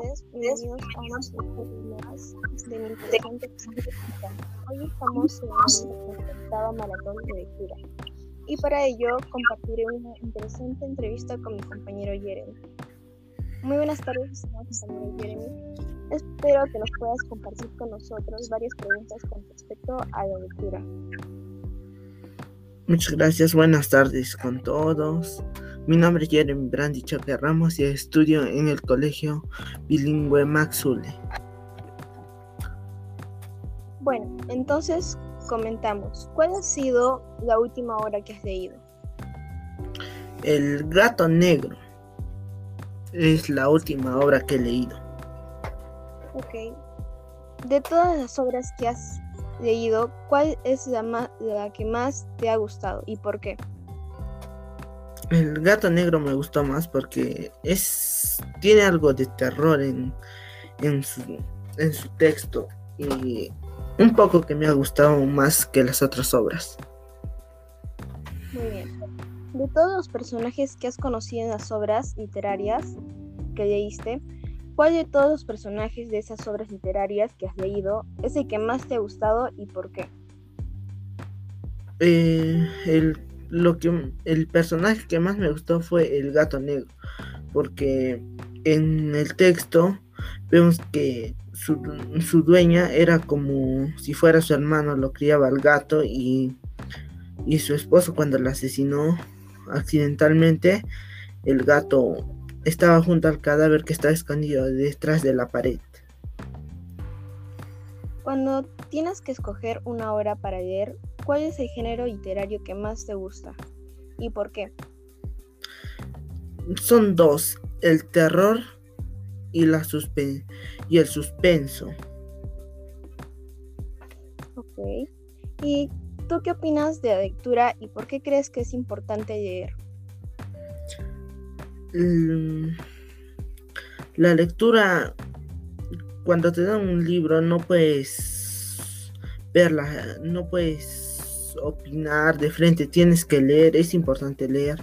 tardes, bienvenidos a un episodio más de mi interesante Hoy estamos en una maratón de lectura y para ello compartiré una interesante entrevista con mi compañero Jeremy. Muy buenas tardes, compañero Jeremy. Espero que nos puedas compartir con nosotros varias preguntas con respecto a la lectura. Muchas gracias, buenas tardes con todos. Mi nombre es Jeremy Brandi Choque Ramos y estudio en el colegio bilingüe Maxule. Bueno, entonces comentamos, ¿cuál ha sido la última obra que has leído? El gato negro es la última obra que he leído. Ok. De todas las obras que has leído, ¿cuál es la, la que más te ha gustado y por qué? El gato negro me gustó más porque es tiene algo de terror en, en, su, en su texto y un poco que me ha gustado más que las otras obras. Muy bien. De todos los personajes que has conocido en las obras literarias que leíste, ¿cuál de todos los personajes de esas obras literarias que has leído es el que más te ha gustado y por qué? Eh, el lo que el personaje que más me gustó fue el gato negro, porque en el texto vemos que su, su dueña era como si fuera su hermano, lo criaba el gato y, y su esposo cuando la asesinó accidentalmente, el gato estaba junto al cadáver que estaba escondido detrás de la pared. Cuando tienes que escoger una obra para leer, ¿cuál es el género literario que más te gusta? ¿Y por qué? Son dos, el terror y, la y el suspenso. Ok. ¿Y tú qué opinas de la lectura y por qué crees que es importante leer? Mm, la lectura cuando te dan un libro no puedes verla, no puedes opinar de frente, tienes que leer, es importante leer.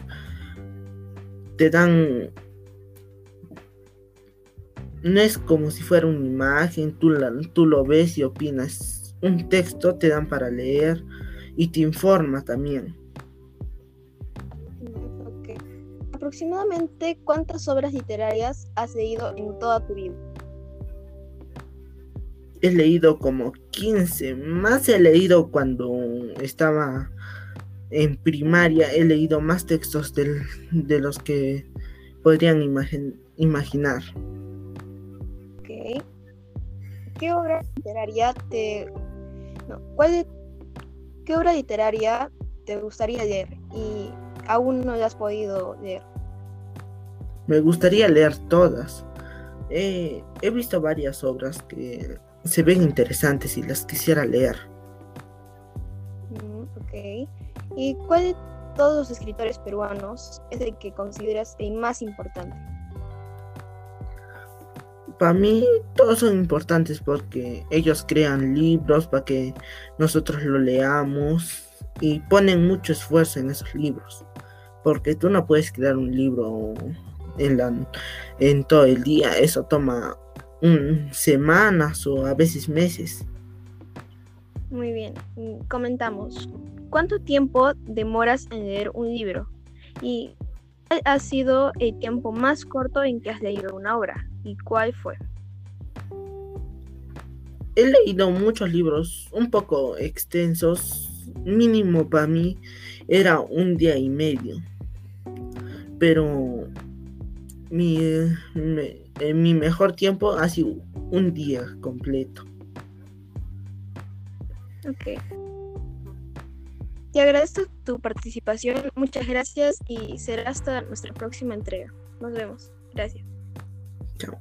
Te dan... No es como si fuera una imagen, tú, tú lo ves y opinas. Un texto te dan para leer y te informa también. Aproximadamente cuántas obras literarias has leído en toda tu vida he leído como 15, más he leído cuando estaba en primaria, he leído más textos de los que podrían imaginar. Ok. ¿Qué obra literaria te... No, ¿cuál ¿Qué obra literaria te gustaría leer aún no la has podido leer? Me gustaría leer todas. he visto varias obras que se ven interesantes y las quisiera leer. Mm, ok. ¿Y cuál de todos los escritores peruanos es el que consideras el más importante? Para mí todos son importantes porque ellos crean libros para que nosotros lo leamos y ponen mucho esfuerzo en esos libros. Porque tú no puedes crear un libro en, la, en todo el día, eso toma semanas o a veces meses. Muy bien, comentamos. ¿Cuánto tiempo demoras en leer un libro? ¿Y cuál ha sido el tiempo más corto en que has leído una obra? ¿Y cuál fue? He leído muchos libros, un poco extensos. Mínimo para mí era un día y medio. Pero mi, en mi mejor tiempo ha sido un día completo. Ok. Te agradezco tu participación, muchas gracias y será hasta nuestra próxima entrega. Nos vemos. Gracias. Chao.